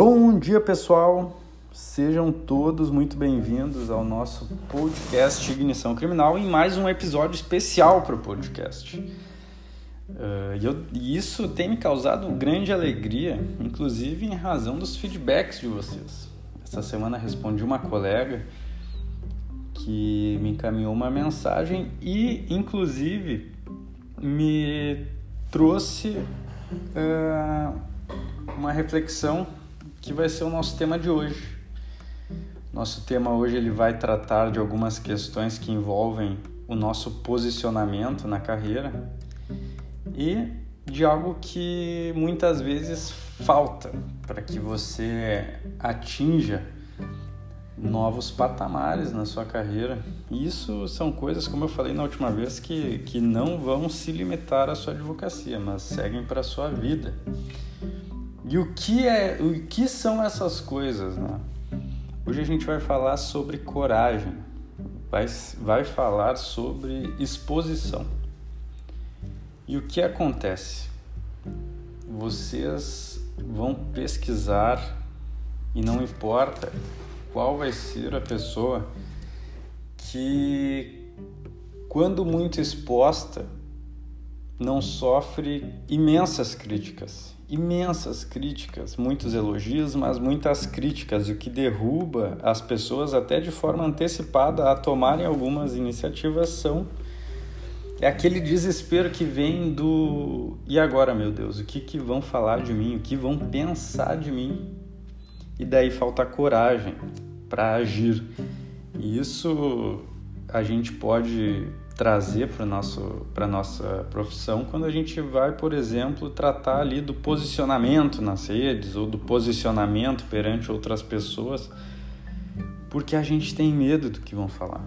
Bom dia, pessoal. Sejam todos muito bem-vindos ao nosso podcast Ignição Criminal em mais um episódio especial para o podcast. Uh, eu, e isso tem me causado grande alegria, inclusive em razão dos feedbacks de vocês. Essa semana respondi uma colega que me encaminhou uma mensagem e, inclusive, me trouxe uh, uma reflexão que vai ser o nosso tema de hoje. Nosso tema hoje ele vai tratar de algumas questões que envolvem o nosso posicionamento na carreira e de algo que muitas vezes falta para que você atinja novos patamares na sua carreira. Isso são coisas, como eu falei na última vez, que, que não vão se limitar à sua advocacia, mas seguem para a sua vida. E o que, é, o que são essas coisas? Né? Hoje a gente vai falar sobre coragem, vai, vai falar sobre exposição. E o que acontece? Vocês vão pesquisar e não importa qual vai ser a pessoa que, quando muito exposta, não sofre imensas críticas. Imensas críticas, muitos elogios, mas muitas críticas, o que derruba as pessoas até de forma antecipada a tomarem algumas iniciativas são é aquele desespero que vem do e agora, meu Deus, o que, que vão falar de mim, o que vão pensar de mim? e daí falta coragem para agir. E isso a gente pode trazer para nosso para nossa profissão quando a gente vai, por exemplo, tratar ali do posicionamento nas redes ou do posicionamento perante outras pessoas, porque a gente tem medo do que vão falar.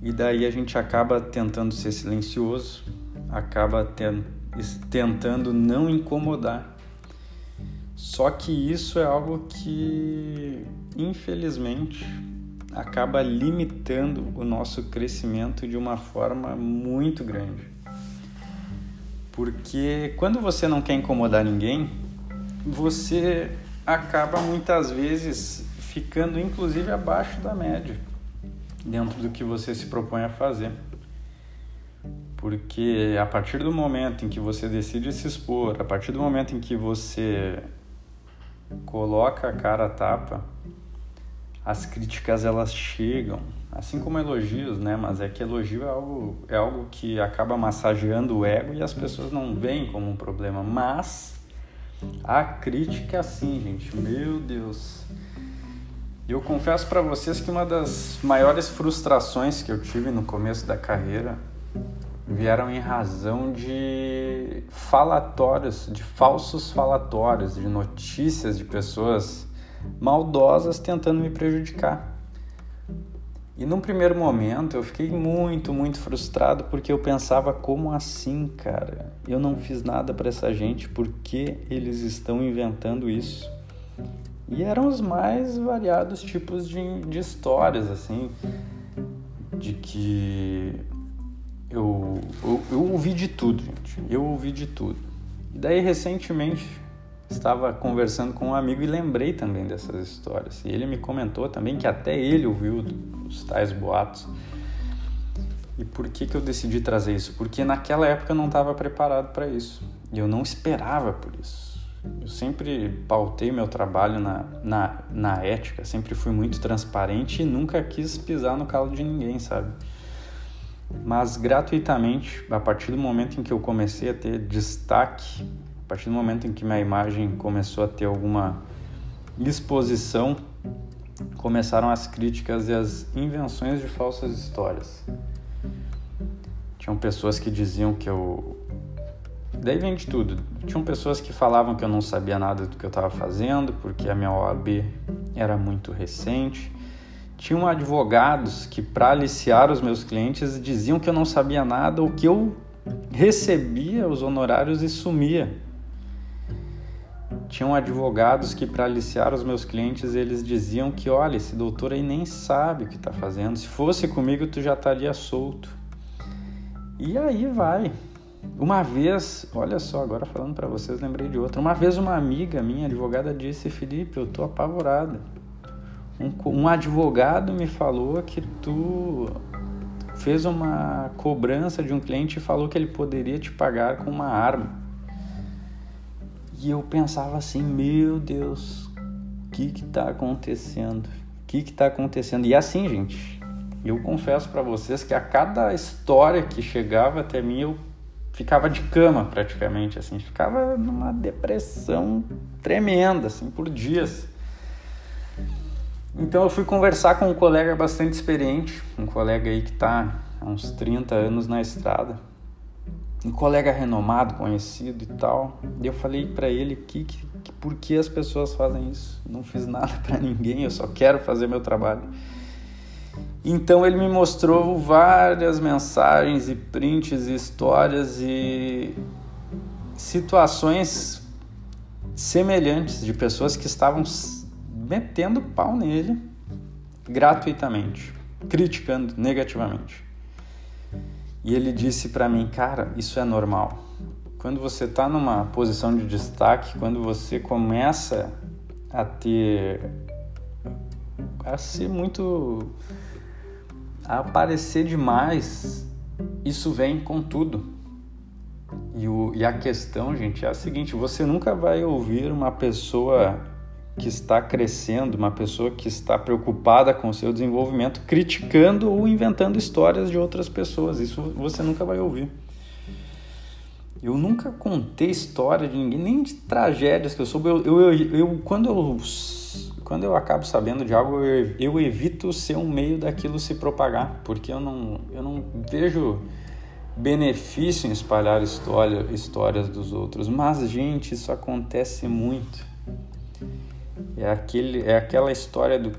E daí a gente acaba tentando ser silencioso, acaba tentando não incomodar. Só que isso é algo que, infelizmente, acaba limitando o nosso crescimento de uma forma muito grande. Porque quando você não quer incomodar ninguém, você acaba muitas vezes ficando inclusive abaixo da média dentro do que você se propõe a fazer. Porque a partir do momento em que você decide se expor, a partir do momento em que você coloca a cara a tapa, as críticas elas chegam, assim como elogios, né? Mas é que elogio é algo, é algo que acaba massageando o ego e as pessoas não veem como um problema. Mas a crítica, sim, gente, meu Deus. Eu confesso para vocês que uma das maiores frustrações que eu tive no começo da carreira vieram em razão de falatórios, de falsos falatórios, de notícias de pessoas maldosas tentando me prejudicar. E num primeiro momento eu fiquei muito, muito frustrado porque eu pensava como assim, cara? Eu não fiz nada para essa gente, por que eles estão inventando isso? E eram os mais variados tipos de, de histórias, assim, de que eu, eu, eu ouvi de tudo, gente. Eu ouvi de tudo. E daí, recentemente, estava conversando com um amigo e lembrei também dessas histórias. E ele me comentou também que até ele ouviu os tais boatos. E por que, que eu decidi trazer isso? Porque naquela época eu não estava preparado para isso. E eu não esperava por isso. Eu sempre pautei meu trabalho na, na, na ética, sempre fui muito transparente e nunca quis pisar no calo de ninguém, sabe? mas gratuitamente, a partir do momento em que eu comecei a ter destaque, partir do momento em que minha imagem começou a ter alguma exposição, começaram as críticas e as invenções de falsas histórias. Tinham pessoas que diziam que eu. Daí vem de tudo. Tinham pessoas que falavam que eu não sabia nada do que eu estava fazendo, porque a minha OAB era muito recente tinham advogados que, para aliciar os meus clientes, diziam que eu não sabia nada ou que eu recebia os honorários e sumia. Tinham advogados que, para aliciar os meus clientes, eles diziam que, olha, esse doutor aí nem sabe o que está fazendo. Se fosse comigo, tu já estaria solto. E aí vai. Uma vez, olha só, agora falando para vocês, lembrei de outra. Uma vez uma amiga minha, advogada, disse: Felipe, eu tô apavorada. Um, um advogado me falou que tu fez uma cobrança de um cliente e falou que ele poderia te pagar com uma arma. E eu pensava assim: meu Deus, o que que tá acontecendo? O que que tá acontecendo? E assim, gente, eu confesso para vocês que a cada história que chegava até mim eu ficava de cama praticamente, assim, ficava numa depressão tremenda, assim, por dias. Então eu fui conversar com um colega bastante experiente, um colega aí que está há uns 30 anos na estrada, um colega renomado, conhecido e tal. E eu falei para ele que, que, que por que as pessoas fazem isso? Não fiz nada para ninguém, eu só quero fazer meu trabalho. Então ele me mostrou várias mensagens e prints e histórias e situações semelhantes de pessoas que estavam metendo pau nele gratuitamente, criticando negativamente. E ele disse para mim, cara, isso é normal. Quando você está numa posição de destaque, quando você começa a ter a ser muito a aparecer demais, isso vem com tudo. E, o, e a questão, gente, é a seguinte: você nunca vai ouvir uma pessoa que está crescendo, uma pessoa que está preocupada com o seu desenvolvimento, criticando ou inventando histórias de outras pessoas. Isso você nunca vai ouvir. Eu nunca contei história de ninguém, nem de tragédias que eu soube. Eu, eu, eu, eu quando eu quando eu acabo sabendo de algo, eu, eu evito ser um meio daquilo se propagar, porque eu não, eu não vejo benefício em espalhar história, histórias dos outros. Mas, gente, isso acontece muito. É, aquele, é aquela história do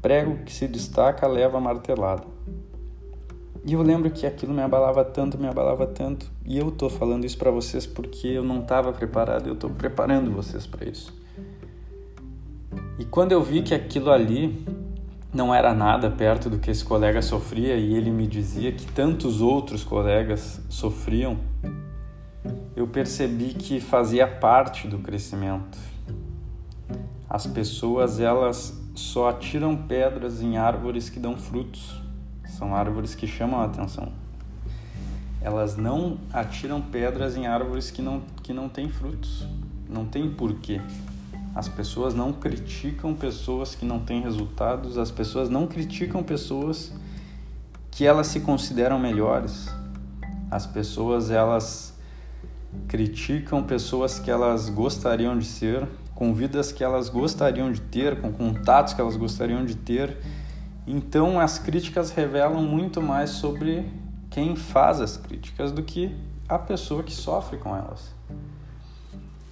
prego que se destaca leva a martelada. E eu lembro que aquilo me abalava tanto, me abalava tanto. E eu tô falando isso para vocês porque eu não estava preparado, eu tô preparando vocês para isso. E quando eu vi que aquilo ali não era nada perto do que esse colega sofria e ele me dizia que tantos outros colegas sofriam, eu percebi que fazia parte do crescimento. As pessoas elas só atiram pedras em árvores que dão frutos. São árvores que chamam a atenção. Elas não atiram pedras em árvores que não, que não têm frutos. Não tem porquê. As pessoas não criticam pessoas que não têm resultados, as pessoas não criticam pessoas que elas se consideram melhores. As pessoas elas criticam pessoas que elas gostariam de ser, com vidas que elas gostariam de ter, com contatos que elas gostariam de ter. Então as críticas revelam muito mais sobre quem faz as críticas do que a pessoa que sofre com elas.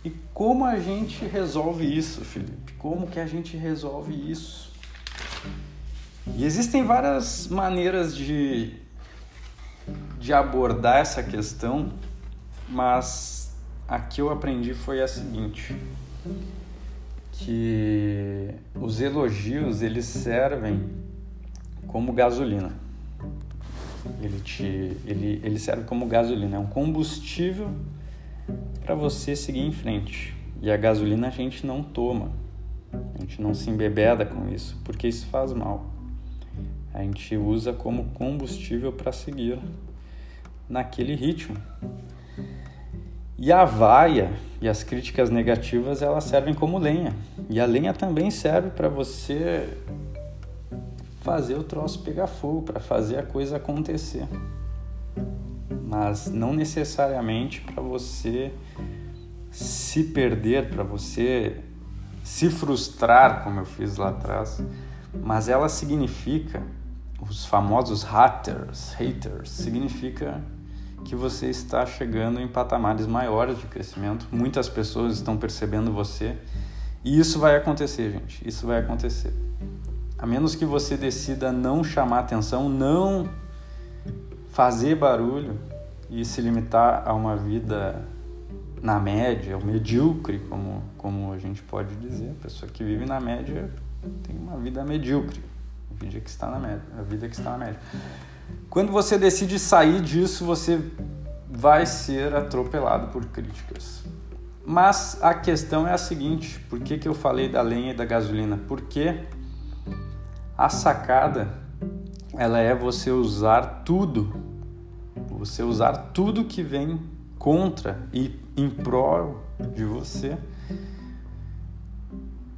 E como a gente resolve isso, Felipe? Como que a gente resolve isso? E existem várias maneiras de, de abordar essa questão, mas a que eu aprendi foi a seguinte, que os elogios eles servem como gasolina. Ele, te, ele, ele serve como gasolina, é um combustível para você seguir em frente. E a gasolina a gente não toma, a gente não se embebeda com isso, porque isso faz mal. A gente usa como combustível para seguir naquele ritmo. E a vaia e as críticas negativas elas servem como lenha. E a lenha também serve para você fazer o troço pegar fogo, para fazer a coisa acontecer mas não necessariamente para você se perder, para você se frustrar, como eu fiz lá atrás, mas ela significa, os famosos haters, haters, significa que você está chegando em patamares maiores de crescimento, muitas pessoas estão percebendo você e isso vai acontecer, gente, isso vai acontecer. A menos que você decida não chamar atenção, não fazer barulho, e se limitar a uma vida na média, ou medíocre, como, como a gente pode dizer. A pessoa que vive na média tem uma vida medíocre, a vida que está na média. A vida que está na média. Quando você decide sair disso, você vai ser atropelado por críticas. Mas a questão é a seguinte: por que, que eu falei da lenha e da gasolina? Porque a sacada ela é você usar tudo, você usar tudo que vem contra e em prol de você,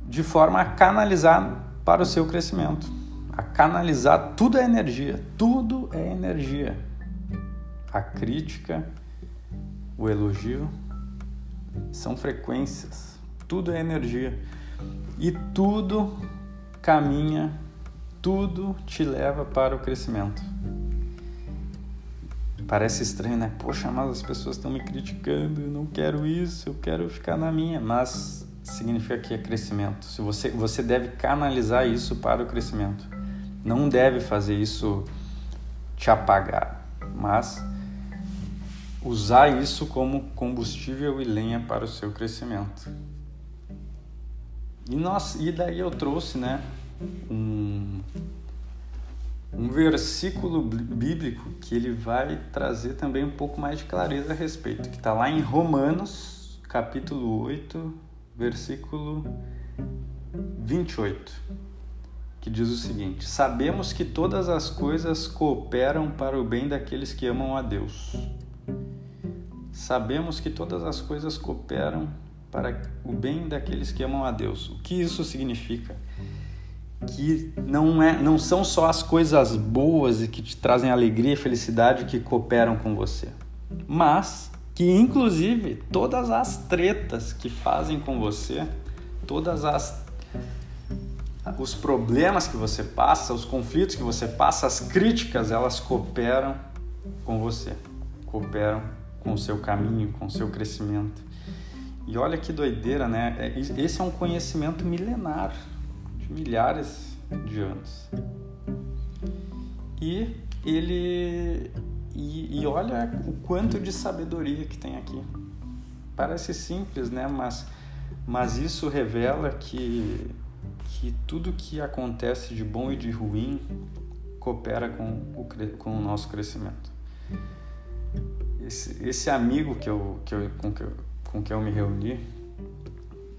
de forma a canalizar para o seu crescimento, canalizar tudo é energia, tudo é energia. A crítica, o elogio são frequências, tudo é energia e tudo caminha, tudo te leva para o crescimento. Parece estranho, né? Poxa, mas as pessoas estão me criticando, eu não quero isso, eu quero ficar na minha. Mas significa que é crescimento. Se você, você deve canalizar isso para o crescimento. Não deve fazer isso te apagar, mas usar isso como combustível e lenha para o seu crescimento. E, nós, e daí eu trouxe né, um, um versículo bíblico que ele vai trazer também um pouco mais de clareza a respeito, que está lá em Romanos, capítulo 8, versículo 28, que diz o seguinte: Sabemos que todas as coisas cooperam para o bem daqueles que amam a Deus. Sabemos que todas as coisas cooperam para o bem daqueles que amam a Deus. O que isso significa? que não, é, não são só as coisas boas e que te trazem alegria e felicidade que cooperam com você, mas que inclusive todas as tretas que fazem com você, todas as os problemas que você passa, os conflitos que você passa, as críticas, elas cooperam com você, cooperam com o seu caminho, com o seu crescimento. E olha que doideira, né? É, esse é um conhecimento milenar milhares de anos. E ele e, e, olha o quanto de sabedoria que tem aqui. Parece simples, né? Mas, mas isso revela que, que tudo que acontece de bom e de ruim coopera com o, com o nosso crescimento. Esse, esse amigo que eu, que eu, com, que eu, com que eu me reuni,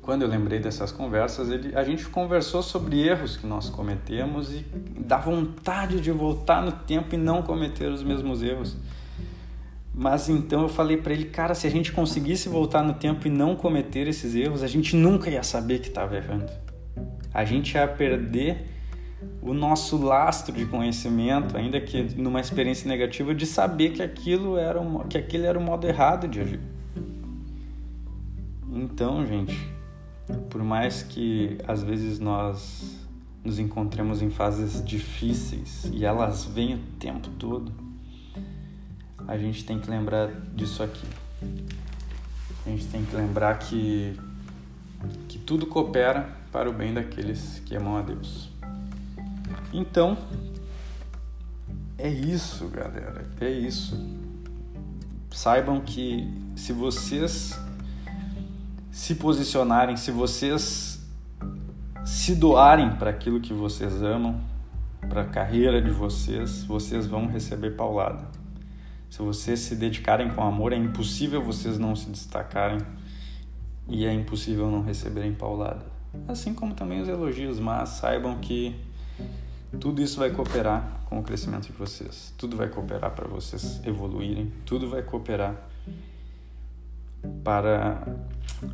quando eu lembrei dessas conversas, ele, a gente conversou sobre erros que nós cometemos e da vontade de voltar no tempo e não cometer os mesmos erros. Mas então eu falei para ele, cara, se a gente conseguisse voltar no tempo e não cometer esses erros, a gente nunca ia saber que estava errando. A gente ia perder o nosso lastro de conhecimento, ainda que numa experiência negativa, de saber que aquilo era um, que aquele era o modo errado de agir. Então, gente, por mais que às vezes nós nos encontremos em fases difíceis e elas vêm o tempo todo, a gente tem que lembrar disso aqui. A gente tem que lembrar que, que tudo coopera para o bem daqueles que amam a Deus. Então, é isso, galera. É isso. Saibam que se vocês se posicionarem, se vocês se doarem para aquilo que vocês amam, para a carreira de vocês, vocês vão receber paulada. Se vocês se dedicarem com amor, é impossível vocês não se destacarem e é impossível não receberem paulada. Assim como também os elogios, mas saibam que tudo isso vai cooperar com o crescimento de vocês. Tudo vai cooperar para vocês evoluírem, tudo vai cooperar para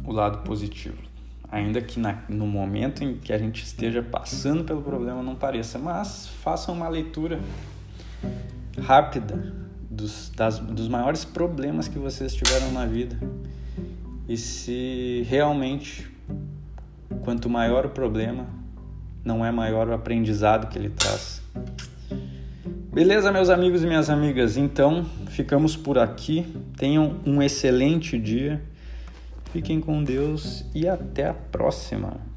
o lado positivo. Ainda que na, no momento em que a gente esteja passando pelo problema não pareça, mas façam uma leitura rápida dos, das, dos maiores problemas que vocês tiveram na vida. E se realmente, quanto maior o problema, não é maior o aprendizado que ele traz. Beleza, meus amigos e minhas amigas? Então, ficamos por aqui. Tenham um excelente dia. Fiquem com Deus e até a próxima.